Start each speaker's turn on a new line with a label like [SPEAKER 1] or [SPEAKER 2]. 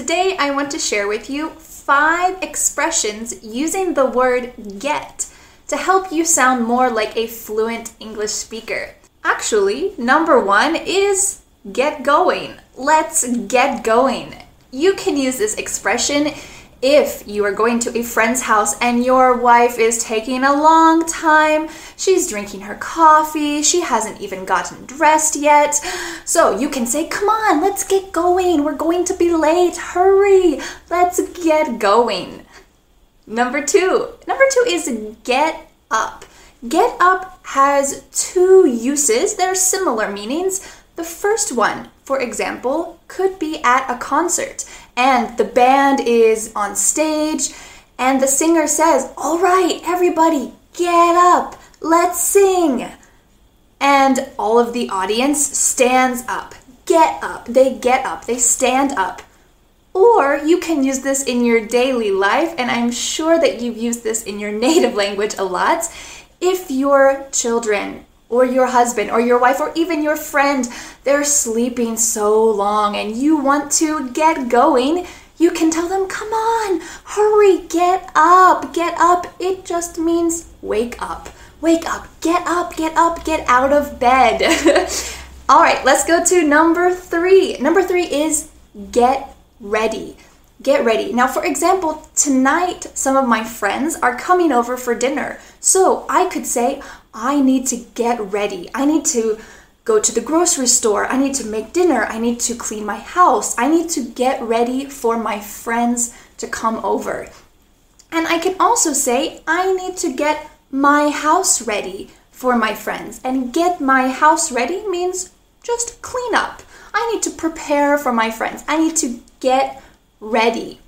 [SPEAKER 1] today I want to share with you five expressions using the word get to help you sound more like a fluent English speaker. Actually, number one is get going. Let's get going. You can use this expression if you are going to a friend's house and your wife is taking a long time, she's drinking her coffee, she hasn't even gotten dressed yet. So you can say, Come on, let's get going. We're going to be late. Hurry, let's get going. Number two. Number two is get up. Get up has two uses, they're similar meanings. The first one, for example, could be at a concert and the band is on stage and the singer says, All right, everybody, get up, let's sing. And all of the audience stands up, get up, they get up, they stand up. Or you can use this in your daily life, and I'm sure that you've used this in your native language a lot. If your children or your husband or your wife or even your friend, they're sleeping so long and you want to get going, you can tell them, come on, hurry, get up, get up. It just means wake up, wake up, get up, get up, get out of bed. All right, let's go to number three. Number three is get ready. Get ready. Now, for example, tonight some of my friends are coming over for dinner. So I could say, I need to get ready. I need to go to the grocery store. I need to make dinner. I need to clean my house. I need to get ready for my friends to come over. And I can also say, I need to get my house ready for my friends. And get my house ready means just clean up. I need to prepare for my friends. I need to get ready.